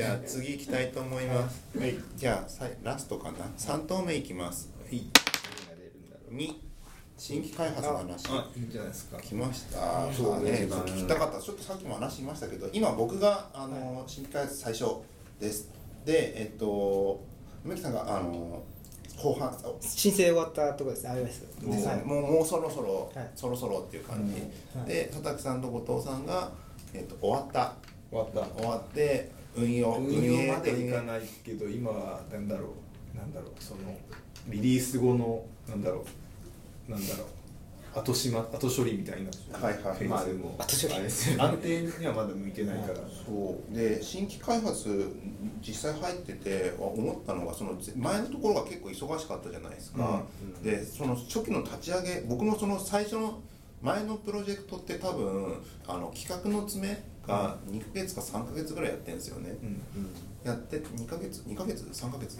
じゃあ次行きたいと思います。はい。じゃあさいラストかな。三投目いきます。はい二新規開発の話。あいいんじゃないですか来ました。そうあね、聞きたかった。ちょっとさっきも話しましたけど、今僕があの新規開発最初です。で、えっと梅木さんがあの後半。申請終わったところですね iOS ですはいもうもうそろそろ、はいそろそろっていう感じ、はいで佐竹さんと後藤さんが、えっと終わった終わった終わって運用運用までいかないけど今はなんだろう？なんだろう？そのリリース後のなんだろう？なんだろう？後しま後処理みたいな。はいはい。フェーズも。後処理。です安定にはまだ向いてないから。そう。で新規開発実際入ってて思ったのがその前のところが結構忙しかったじゃないですか、でその初期の立ち上げ僕のその最初の前のプロジェクトって多分あの企画の詰めが2ヶ月か3ヶ月ぐらいやってるんですよね、うんやって2ヶ月？2ヶ月？3ヶ月？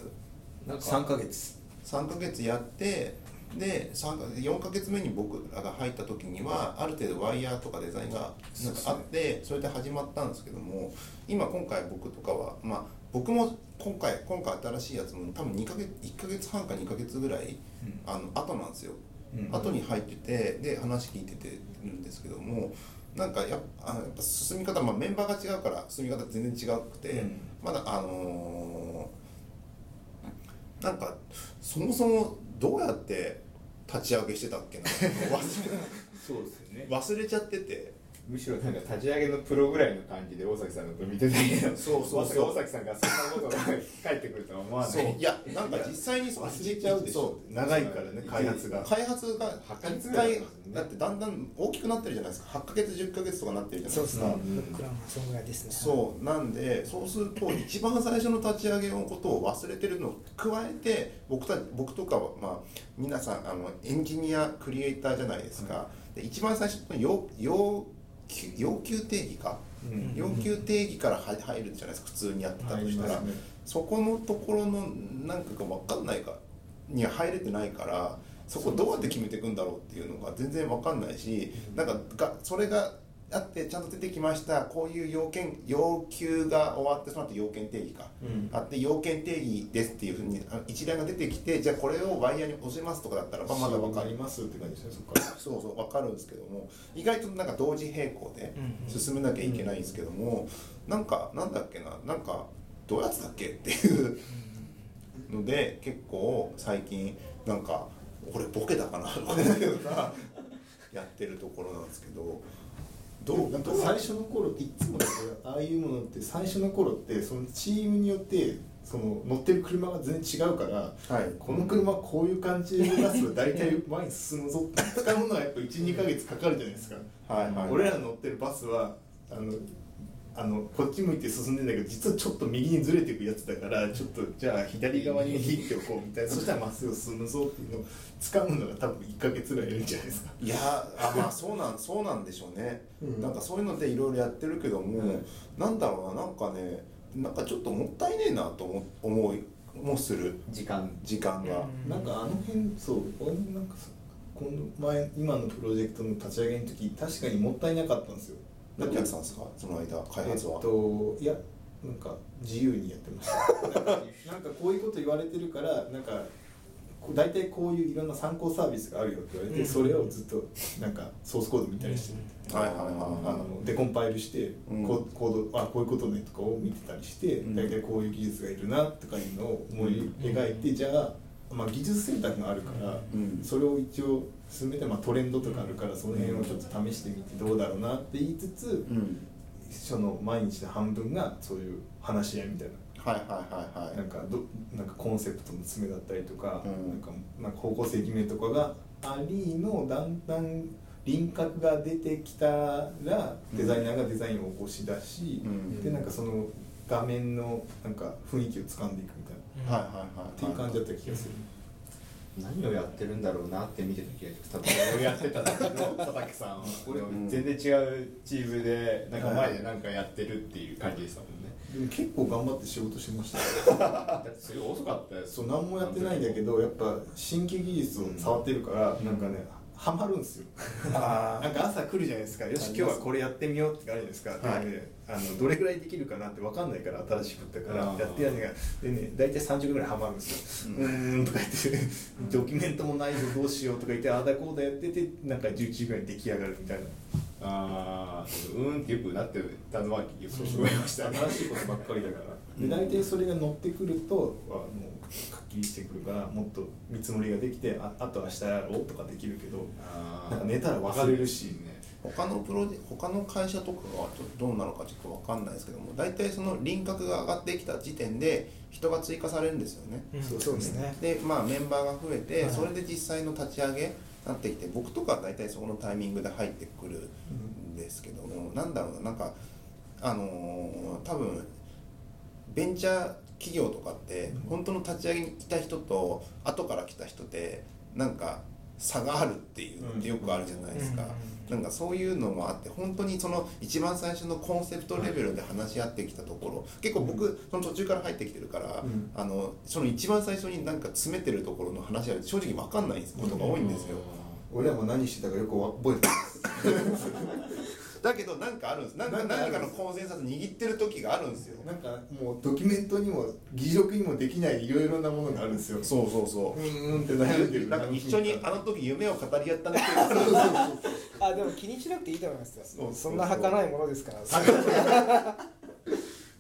なんか3ヶ月。3ヶ月やってで3か4ヶ月目に僕らが入った時にはある程度ワイヤーとかデザインがなんかあってそれで始まったんですけども今今回僕とかはまあ僕も今回今回新しいやつも多分2ヶ月1ヶ月半か2ヶ月ぐらい、あの後なんですよ、うん。後に入っててで話聞いててるんですけどもなんかやあのやっぱ進み方、まあ、メンバーが違うから進み方全然違くて、うん。まだあのーなんかそもそもどうやって立ち上げしてたっけな忘 そうですよね。れ忘れちゃっててむしろなんか立ち上げのプロぐらいの感じで大崎さんのこと見てたけどそうそうそう。まさか大崎さんがそんなことが返ってくるとは思わない。そう。いやなんか実際に忘れちゃうでしょ。そう長いからね開発が。開発が。8ヶ月1ぐらい回だってだんだん大きくなってるじゃないですか。8ヶ月10ヶ月とかなってるじゃないそうですかそんぐらいですね。そう。なんでそうすると一番最初の立ち上げのことを忘れてるのを加えて僕た僕とかはまあ皆さんあのエンジニアクリエイターじゃないですか、で一番最初の要要求要求定義か、うん。要求定義から入入るじゃないですか？普通にやってたとしたら、ね。そこのところのなんかが分かんないかには入れてないからそこどうやって決めていくんだろうっていうのが全然分かんないし、なんかがそれがあってちゃんと出てきました。こういう要件要求が終わってその後要件定義か、うん。あって要件定義ですっていうふうにあ一覧が出てきてじゃあこれをワイヤーに押せますとかだったらまだ分かるりますって感じですねそっから。そうそう分かるんですけども意外となんか同時並行でうん進めなきゃいけないんですけども、なんかなんだっけななんかどうやってたっけっていうので結構最近なんかこれボケだかなとか やってるところなんですけどどう？なんか最初の頃っていつもああいうものって最初の頃ってそのチームによってその乗ってる車が全然違うからはい。この車こういう感じで動かすと大体前に進むぞって使うものはやっぱ12か月かかるじゃないですか、はいはい。俺らの乗ってるバスはあのあのこっち向いて進んでんだけど実はちょっと右にずれていくやつだからちょっとじゃあ左側に切っておこうみたいなそしたらまっすぐ進むぞっていうのを使うのが多分1か月ぐらいやるんじゃないですか。いやあまあそうなんそうなんでしょうね、うん。なんかそういうのでいろいろやってるけども、うんなんだろうななんかねなんかちょっともったいねえなと思思いもする。時間。時間が、うん。なんかあの辺そう俺もなんかさこの前今のプロジェクトの立ち上げの時確かにもったいなかったんですよ何やってたんですか？その間開発は、えっといやなんか自由にやってましたなんかなんかこういうこと言われてるからなんか大体こういういろんな参考サービスがあるよって言われて、うん。それをずっとなんかソースコード見たりして、はいはいはいはい。あのデコンパイルして、うん。ココードあこういうことねとかを見てたりして、うん。大体こういう技術がいるなとかいうのを思い描いて、じゃあ、まあ、技術選択があるから、うん。それを一応進めて、まあ、トレンドとかあるからその辺をちょっと試してみてどうだろうなって言いつつ、うん。その毎日の半分がそういう話し合いみたいな。はいはいはいはい。なんかどなんかコンセプトの詰めだったりとか,、うん。なんかなんか方向性決めとかがありのだんだん輪郭が出てきたらデザイナーがデザインを起こし出し、うん。でなんかその画面のなんか雰囲気を掴んでいくみたいな、はいはいはい。っていう感じだった気がする。何をやってるんだろうなって見てた気がする。多 分俺をやってたんだけど佐竹さんは。俺うん。全然違うチームでなんか前でなんかやってるっていう感じでしたもんね。でも結構頑張って仕事してました。よだってそれ遅かったよそう何もやってないんだけどやっぱ新規技術を触ってるから、なんかねハマるんですよ。あなんか朝来るじゃないですか。よし今日はこれやってみようってあるじゃないですか、はい。であのどれぐらいできるかなって分かんないから新しくだからやってやるのがでね大体30ぐらいハマるんですよ「うーん」とか言って「ドキュメントもないぞどうしよう」とか言ってああだこうだやっててなんか11時ぐらいに出来上がるみたいな。ああうーんってよくなってたのはよく聞こえましたね。新しいことばっかりだから。で大体それが乗ってくるとあもうかっきりしてくるからもっと見積もりができてああと明日やろうとかできるけどなんか寝たら忘れるしね他のプロジェ他の会社とかはちょっとどうなのかちょっと分かんないですけども大体その輪郭が上がってきた時点で人が追加されるんですよね。うん。そうですね。でまあメンバーが増えて、はい。それで実際の立ち上げになってきて僕とかは大体そこのタイミングで入ってくるんですけども、なんだろうななんかあのー多分ベンチャー企業とかって本当の立ち上げにいた人と後から来た人ってなんか差があるっていうのってよくあるじゃないですか、うんなんかそういうのもあって本当にその一番最初のコンセプトレベルで話し合ってきたところ結構僕その途中から入ってきてるから、うん。あのその一番最初になんか詰めてるところの話は正直分かんないことが多いんですよ、俺らも何してたかよく覚えてます だけどなんかあるんです。なんかなんかある何かのコンセンサス握ってる時があるんですよ。なんかもうドキュメントにも議事録にもできないいろいろなものがあるんですよ。そうそうそう。うーんって悩んでる。なんか一緒にあの時夢を語り合ったねっていうそうそうそうあでも気にしなくていいと思いますよ。そうそうそんな儚いものですから。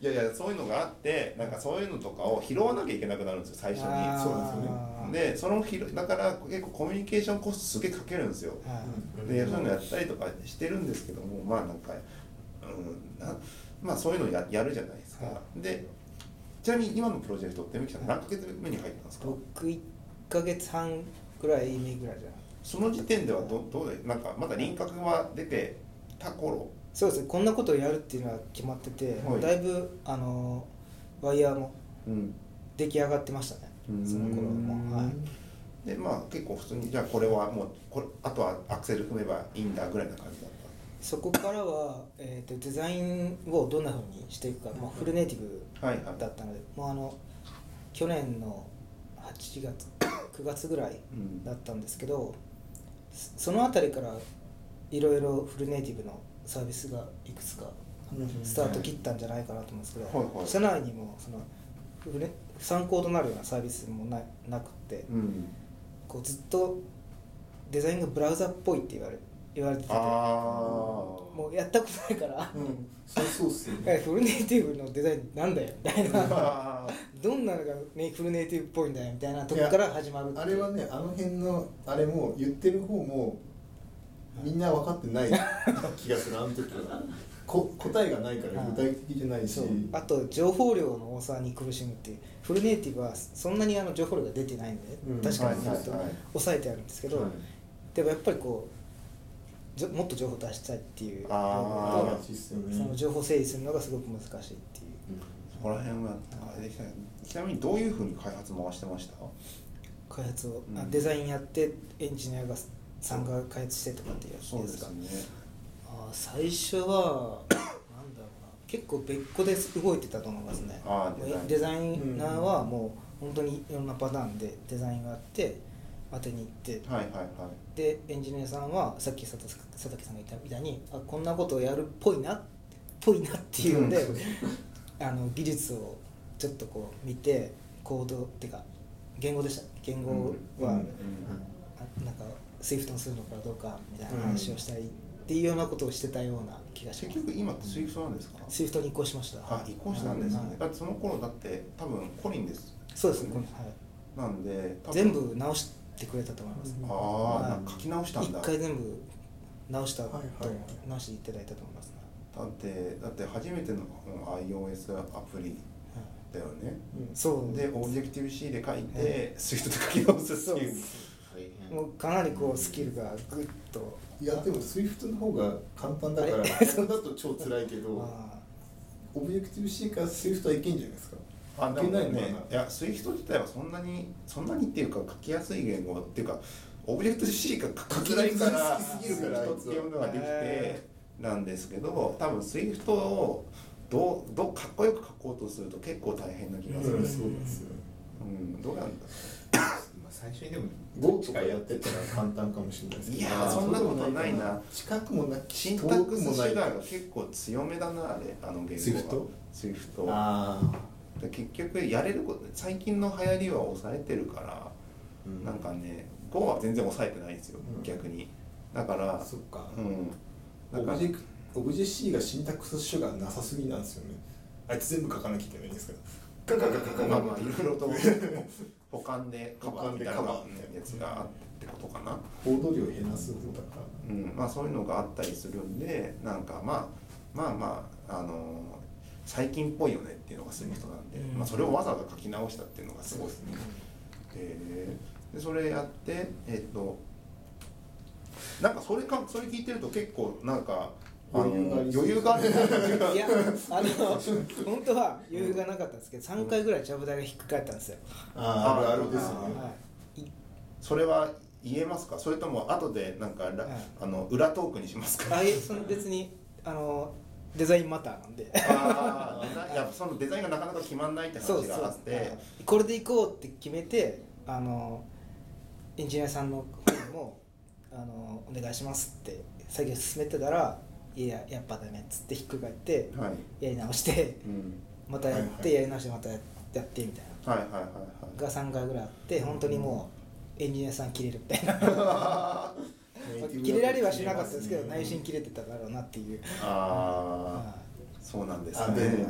いやいやそういうのがあってなんかそういうのとかを拾わなきゃいけなくなるんですよ最初に。そうですよね。でその拾だから結構コミュニケーションコストすげえかけるんですよ。はい。でそういうのやったりとかしてるんですけどもまあなんか、うん、なまあそういうのややるじゃないですか、はでちなみに今のプロジェクトってみきさん何ヶ月目に入ったんですか？僕1ヶ月半ぐらい目ぐらいじゃその時点ではどどうでなんかまだ輪郭が出てた頃？そうですね。こんなことをやるっていうのは決まってて、はい。だいぶあのワイヤーもうん。出来上がってましたね。うん。その頃も。はい。でまあ結構普通にじゃあこれはもうこれあとはアクセル踏めばいいんだぐらいな感じだっそこからは、えー、とデザインをどんなふうにしていくか、まあ、フルネイティブだったので、もうあの去年の8月9月ぐらいうん。だったんですけどそその辺りからいろいろフルネイティブのサービスがいくつかうんスタート切ったんじゃないかなと思うんですけど、はいはい。社内にもその参考となるようなサービスもななくてうん。こうずっとデザインがブラウザっぽいって言われ言われてて。もうやったことないから、うん。そうそうっすよ えフルネイティブのデザインなんだよ。みたいな。あどんなのが、ね、フルネイティブっぽいんだよ。みたいなとこから始まるあれはねあの辺のあれも言ってる方もみんな分かってない気がするあの時は。こ答えがないから具体的じゃないし。あと情報量の多さに苦しむってフルネイティブはそんなにあの情報量が出てないんで、うん。確かに抑えてあるんですけど、はい。でもやっぱりこうもっと情報出したいっていうあその情報整理するのがすごく難しいっていう。そこら辺はあれできたちなみにどういうふうに開発回してました？開発を、あうん。デザインやってエンジニアがさんが開発してとかっていうやつそうでかですすね。あー最初はなんだろうな。結構別個で動いてたと思いますね。デザイナーはもう本当にいろんなパターンでデザインがあって当てに行って。はいはいはい。でエンジニアさんはさっき佐藤佐竹さんが言ったみたいにあこんなことをやるっぽいなっぽいなっていうので あの技術をちょっとこう見てコードっていうか言語でした言語は、うん。あなんか SWIFT にするのかどうかみたいな話をしたりっていうようなことをしてたような気がします。結局今って Swift なんですか？SWIFT に移行しました。あ移行したんですね、はい。だってその頃だって多分コリンです。そうですね、はい、なんで多分全部直してくれたと思います、ああ、はいなんか書き直したんだ。一回全部直したと、はいはいはい。直していただいたと思いますね、だってだって初めての iOS アプリだよね。そうでオブジェクティブ C で書いて、スイフトで書き直すっていう。もうかなりこうスキルがぐっと。いやでも SWIFT の方が簡単だからそれだと超辛いけど あ。 Objective C から SWIFT はいけんじゃないですか？あないね。いや Swift 自体はそんなにそんなにっていうか書きやすい言語っていうかオブジェクト C が書きづらいから書きすぎるから SWIFT っていうものができてへなんですけど多分 SWIFT をどうどうかっこよく書こうとすると結構大変な気がする、うん。そうですようん、どうなんだま最初にでも Go とかやってたら簡単かもしれないですけど。いやーそんなことないな。近くもなシンタ遠ックスくもない。結構強めだなあれあの言語は。Swift？スイフト。あで結局やれること最近の流行りは抑えてるから、あ、なんかね Go は全然抑えてないんですよ、うん。逆に。だからそっか、うん。だからオブジェクオブジェ C がシンタックスシュガーなさすぎなんですよね。あいつ全部書かなきゃいけないんですからガガガガガガまあまあい。ろいろと 保管でカバーみたいなやつがあってことかな、コード量減らすことだか。らうん、まあそういうのがあったりするんでなんかまあまあまああのー最近っぽいよねっていうのがスイフトなんで、うん。まあ、それをわざわざ書き直したっていうのがすごいですね。えーでそれやってえっとなんかそれかそれ聞いてると結構なんか余裕があるいやあの本当は余裕がなかったんですけど3回ぐらいジャブ台がひっくり返ったんですよ、ああるあるですね。はい、い。それは言えますか？それとも後でなんか、らはい。あの裏トークにしますか？あいえその別にあのデザインマターなんで。あーデザインいやそのデザインがなかなか決まんないってそうそう。話があってこれでいこうって決めてあのエンジニアさんの方にもあのお願いしますって作業進めてたらいややっぱダメっつってひっくり返ってはい、やり直してうん、またやっはいはい。てやり直してまたやってみたいな。はいはいはいはい。が3回ぐらいあって本当にもうエンジニアさん切れるみたいな 切れられはしなかったですけど内心切れてただろうなっていう。ああはそうなんですあねで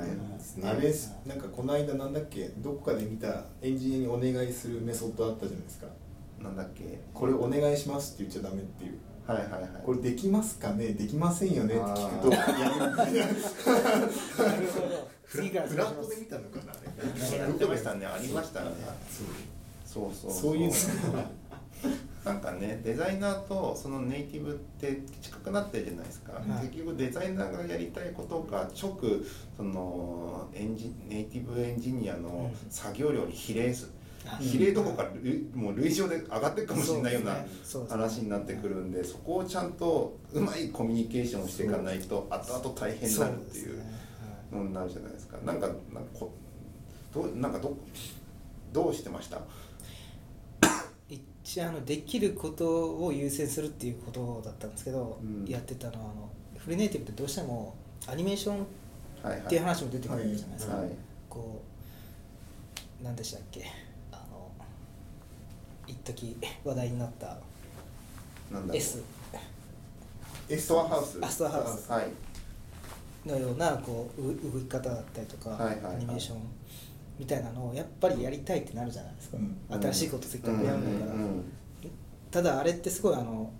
あれなんかこの間なんだっけ？どこかで見たエンジニアにお願いするメソッドあったじゃないですか。なんだっけ？これお願いしますって言っちゃダメっていう。はいはいはい。これできますかね？できませんよねって聞くとや次からフラットで見たのかなあれやってましたねありましたねそうそうそうそういうのなんかねデザイナーとそのネイティブって近くなってるじゃないですか、はい。結局デザイナーがやりたいことが直そのエンジネイティブエンジニアの作業量に比例す。る、あ比例どころか類もう類乗で上がっていくかもしれないような話になってくるんでそこをちゃんとうまいコミュニケーションをしていかないと後々大変になるっていうのになるじゃないですか。なんかなんかこどうなんかどどうしてました？あのできることを優先するっていうことだったんですけど、うん。やってたのはあのフリーネイティブってどうしてもアニメーションはいはい。っていう話も出てくるじゃないですか、はいこう何でしたっけ。あの一時話題になったなんだろう。S エストアハウス。あストアハウス。はい。のようなこうう動き方だったりとか、はいはいはい。アニメーションみたいなのをやっぱりやりたいってなるじゃないですか、うん。新しいことせっかくやるんだから、うん。うんただあれってすごいあの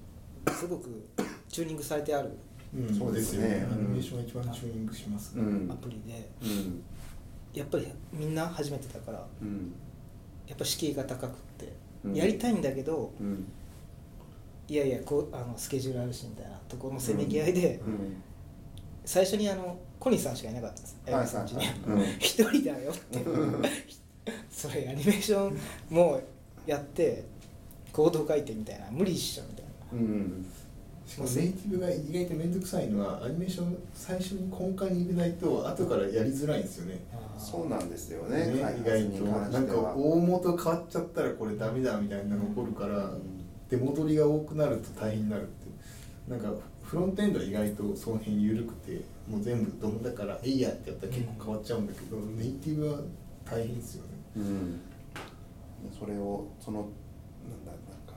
すごくチューニングされてあるうん。そうですね。アニメーションが一番チューニングします。ねうん。アプリで、うん。やっぱりみんな初めてだからうん。やっぱ敷居が高くって、うん。やりたいんだけどうん。いやいやこうあのスケジュールあるしみたいなところのせめぎ合いで、うん最初にあの小西さんしかいなかったんです。はいはい綾部さんちにうん。一人だよって それアニメーションもやってコード書いてみたいな。無理っしょみたいな。うんしかもネイティブが意外と面倒くさいのはアニメーション最初に根幹に入れないと後からやりづらいんですよね。そうなんですよね。ね。意外にとなんか大元変わっちゃったらこれダメだみたいなのが起こるから、うん。出戻りが多くなると大変になるって。なんかフロントエンドは意外とその辺緩くてもう全部ドムだから「えいや」ってやったら結構変わっちゃうんだけど、ネイティブは大変ですよね。うん。それをそのなんだなんか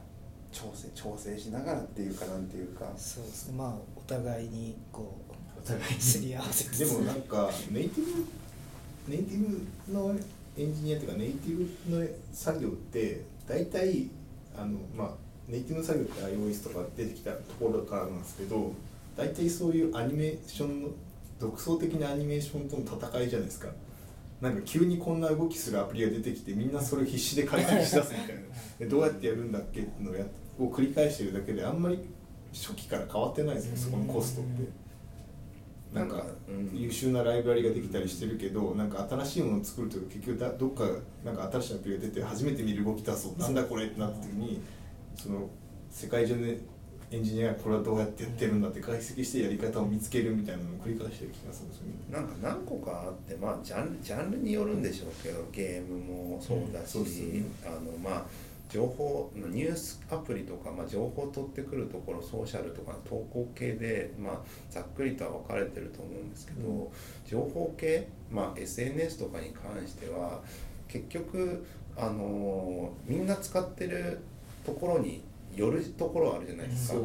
調整調整しながらっていうかなんていうか。そうですね。まあお互いにこうお互いに。すり合わせつつでもなんかネイティブネイティブのエンジニアというかネイティブの作業って大体あのまあネイティブの作業って iOS とか出てきたところからなんですけど大体そういうアニメーションの独創的なアニメーションとの戦いじゃないですか。なんか急にこんな動きするアプリが出てきてみんなそれを必死で解析しだすみたいな。でどうやってやるんだっけっていうのをやを繰り返してるだけであんまり初期から変わってないですよそこのコストって。なんかうん。優秀なライブラリができたりしてるけどなんか新しいものを作ると結局だどっかなんか新しいアプリが出て初めて見る動き出そうなんだこれってなった時にその世界中でエンジニアがこれはどうやってやってるんだって解析してやり方を見つけるみたいなのを繰り返してる気がするんですよね。なんか何個かあってまあジャンルジャンルによるんでしょうけどゲームもそうだし、うんねあのまあ情報ニュースアプリとか、まあ、情報を取ってくるところソーシャルとか投稿系で、まあ、ざっくりとは分かれてると思うんですけど、うん情報系、まあ、SNS とかに関しては結局、あのーみんな使ってるところによるところあるじゃないですか。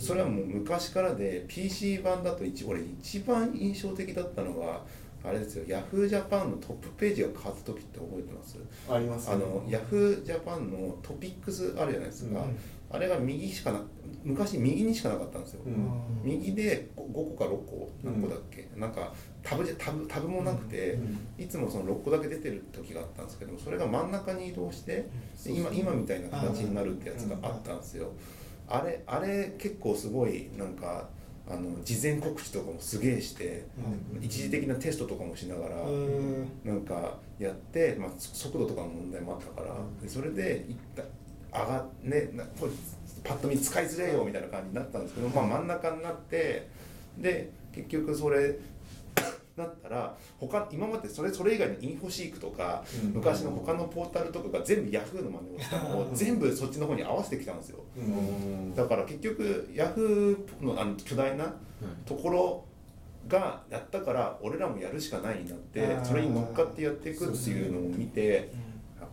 それはもう昔からで PC 版だと一俺一番印象的だったのがあれですよ Yahoo! ジャパンのトップページが変わった時って覚えてます？ありますあの Yahoo! ジャパンのトピックスあるじゃないですか、うんあれが右しかな昔右にしかなかったんですよ、うん。右で5個か6個何個だっけ、なんかタブじゃタブタブもなくて、いつもその6個だけ出てる時があったんですけどそれが真ん中に移動して、で今今みたいな形になるってやつがあったんですよ、あれあれ結構すごいなんかあの事前告知とかもすげえして、一時的なテストとかもしながら、うん。なんかやって、まあ、速度とかの問題もあったから、でそれでいった上がねなこれパッと見使いづれえよみたいな感じになったんですけど、まあ、真ん中になってで結局それなったら他今までそれそれ以外のインフォシークとか、うん。昔の他のポータルとかが全部ヤフーの真似をしたのを全部そっちの方に合わせてきたんですよ。うん。だから結局ヤフーのあの巨大なところがやったから俺らもやるしかないになってそれに乗っかってやっていくっていうのを見てやっ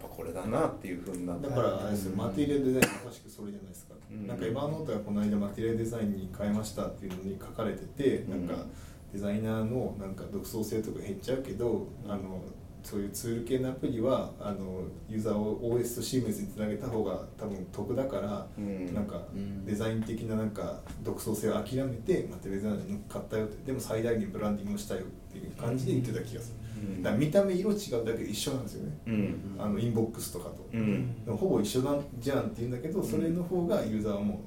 ぱこれだなっていうふうになって。だからあれですよマテリアルデザインまさしくそれじゃないですか、うん。なんかエヴァーノートがこの間マテリアルデザインに変えましたっていうのに書かれてて、なんかデザイナーのなんか独創性とか減っちゃうけど、あのそういうツール系のアプリはあのユーザーを OS とシームレスにつなげた方が多分得だから、うん。なんかうん。デザイン的ななんか独創性を諦めてマテリアルデザインに乗ったよって。でも最大限ブランディングをしたよっていう感じで言ってた気がする、うんだ見た目色違うだけで一緒なんですよね、うん。あのインボックスとかと、うん。ほぼ一緒なんじゃんって言うんだけどそれの方がユーザーはも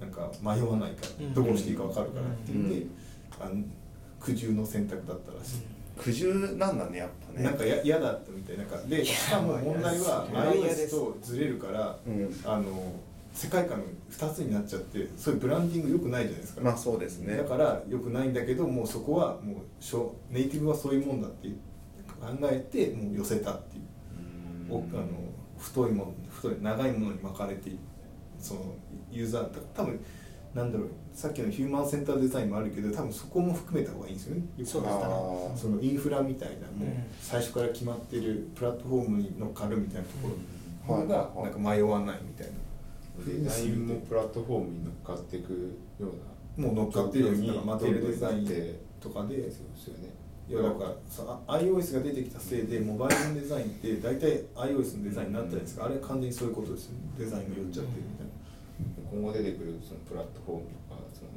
うなんか迷わないから、うん。どこをしていいか分かるから。っていうん。で、うん。あの苦渋の選択だったらしい、苦渋なんだねやっぱね。なんかや嫌だったみたいな。なんかでしかも問題は iOS す。とずれるから、うん。あの世界観が2つになっちゃってそういうブランディング良くないじゃないですか、まあそうですねだから良くないんだけどもうそこはもうしょネイティブはそういうもんだって考えてもう寄せたっていう。おあの太いもの太い長いものに巻かれていそのユーザー多分なんだろうさっきのヒューマンセンターデザインもあるけど多分そこも含めた方がいいんですよね。よくそうですねそのインフラみたいなもううん。最初から決まってるプラットフォームに乗っかるみたいなところうんがはいはいなんか迷わないみたいな。デザインもプラットフォームに乗っかっていくようなもう乗っかってるよ状況にだからマテリデザインとかでそうですよねいやだから iOS が出てきたせいでモバイルのデザインって大体 iOS のデザインになったじゃないですか？あれは完全にそういうことですよね。デザインが寄っちゃってるみたいな。今後出てくるそのプラットフォームとかその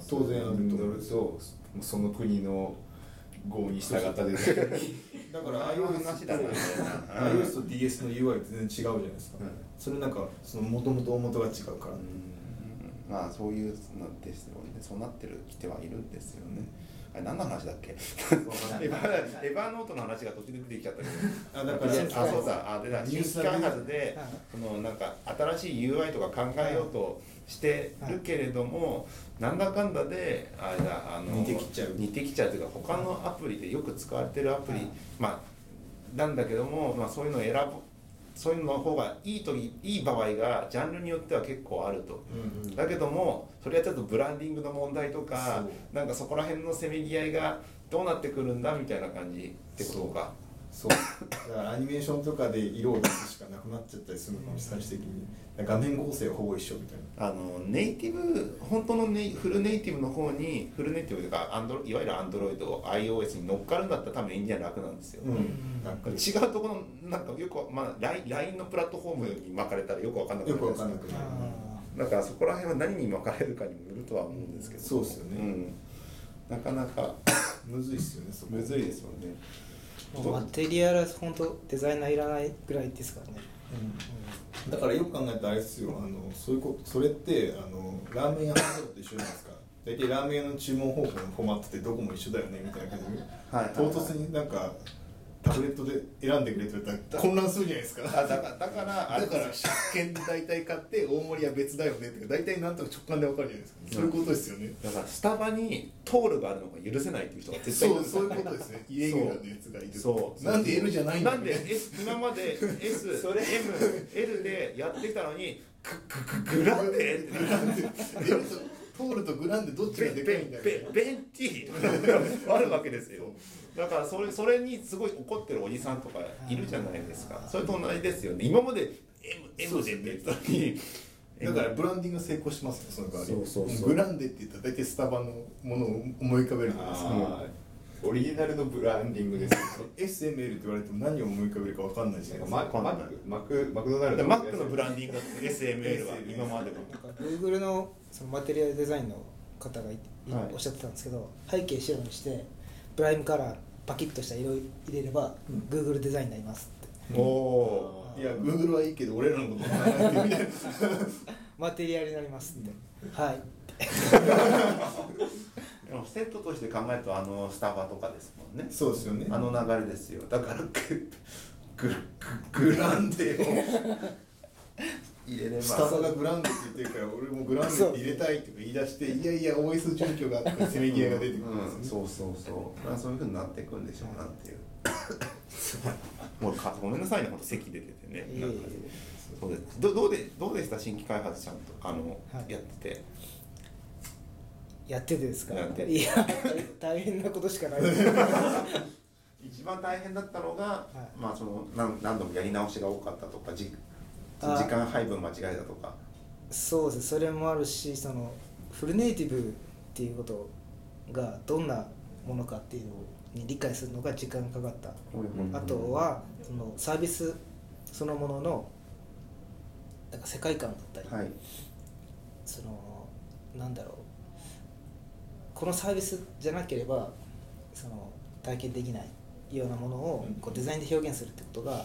端末当然あると思う。その国の号に従ったデザインだから iOS と iOS と DS の UI 全然違うじゃないですか、うん。それなんかその元々大元が違うから、うん。まあそういうのですよね。そうなってるきてはいるんですよねあれ何の話だっけ？エヴァエヴァノートの話が途中で出てきちゃったけど。あだからあそうだあでだニュース新規開発ではい。そのなんか新しい UI とか考えようとしてるけれども、なんだかんだであれだあの似てきちゃう。似てきちゃうというか他のアプリでよく使われてるアプリ、はい。まあなんだけども、まあ、そういうのを選ぶそういうのの方がいい時いい場合がジャンルによっては結構あると。うんだけどもそれはちょっとブランディングの問題とかなんかそこら辺のせめぎ合いがどうなってくるんだみたいな感じってことかそう。だからアニメーションとかで色を出すしかなくなっちゃったりするのかも最終的に。画面構成はほぼ一緒みたいな。あのネイティブ本当のネイフルネイティブの方にフルネイティブというかアンドロいわゆるアンドロイド iOS に乗っかるんだったら多分エンジニア楽なんですよ、うん。なん。か違うところのなん。かよくわまあ LINE のプラットフォームに巻かれたらよくわかん。なくなよくわかん。なくくなるだからそこら辺は何に巻かれるかにもよるとは思うん。ですけどそうっすよねうん、なかなかむずいっすよねむずいですよねマテリアル本当デザイナーいらないぐらいですからね、うん。だからよく考えたらあれですよ。あのそういうことそれってあのラーメン屋のことと一緒じゃないですか。大体ラーメン屋の注文方法のフォーマットってどこも一緒だよねみたいな感じで、はいはいはい。唐突になんかタブレットで選んでくれって言われたら混乱するじゃないですか。あだからだからあれだから車検で大体買って大盛りは別だよねって大体なんとなく直感で分かるじゃないですか、そういうことですよね。だからスタバにトールがあるのが許せないっていう人が絶対いるそうそういうことですね。イレギュラーのやつがいるそう。なんで L じゃないんだなんで S 今まで SML でやってきたのにググググランデグランデトールとグランデどっちベがでかいんだよ。ベベベンティー。あるわけですよ。だからそれそれにすごい怒ってるおじさんとかいるじゃないですか。それと同じですよね。今まで M, M でって言ってたのに。だからブランディング成功しますねその代わり。そうそうそう。グランデって言ったら大体スタバのものを思い浮かべるじゃないですかオリジナルのブランディングです。よ SML って言われても何を思い浮かべるか分かんないじゃないですか。ママックマクマクドナルド。マックのブランディングだって SML は今までも。なんか Google のそのマテリアルデザインの方がいはい。おっしゃってたんですけど背景白にしてプライムカラーパキッとした色入れれば Google デザインになりますって。おおいや Google はいいけど俺らのこと考えてみたい。な マテリアルになりますって。はい。でもセットとして考えるとあのスタバとかですもんね。そうですよね。あの流れですよ。だからググググランデを 入れればスタバがグランデって言ってるから俺もグランデって入れたいって言い出していやいや OS 準拠があってせめぎ合いが出てくるんですよ。ねうん、そうそうそう、まあ、そういうふうになっていくんでしょうなんていう。もうかごめんなさいねほんと席出ててね。そうです。どどうでどうでした？新規開発ちゃんとあの、はいやってて。やっててですか？いや大変なことしかない。一番大変だったのが、い。まあその何何度もやり直しが多かったとかじ時あ間配分間違えたとか。そうです。それもあるしそのフルネイティブっていうことがどんなものかっていうのに理解するのが時間かかった。あとはそのサービスそのもののなんか世界観だったり、はい。そのなんだろう。このサービスじゃなければその体験できないようなものをこうデザインで表現するってことが、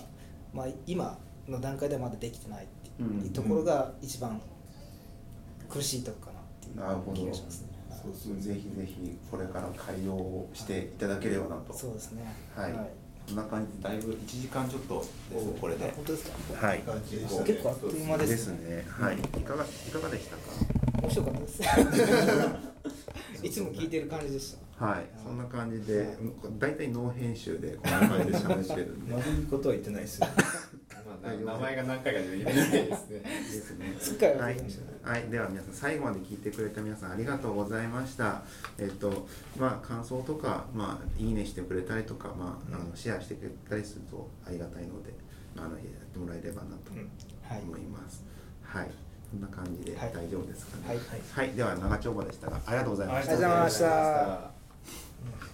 まあ、今の段階ではまだできてないっていうところが一番苦しいとこかなっていう気がしますね。そうそうぜひぜひこれから改良をしていただければなと。そうですね。はい、こんな感じでだいぶ1時間ちょっとですこれで。あ本当ですか？はい。結構あっという間ですね。ね。はい。いかがいかがでしたか？面白かったです。いつも聞いてる感じでした。はい。そんな感じで大体ノー編集でこんな感じで喋ってるんで。悪いことは言ってないですよ名前が何回かで言えないですね。ですねすっかり忘はいれてました、はい、では皆さん最後まで聞いてくれた皆さんありがとうございました。えっとまあ感想とかまあいいねしてくれたりとかまああのシェアしてくれたりするとありがたいのであのやってもらえればなとはい。思います。はい、こんな感じではい。大丈夫ですかね。はい。はい、では長丁場でしたがありがとうございました。ありがとうございました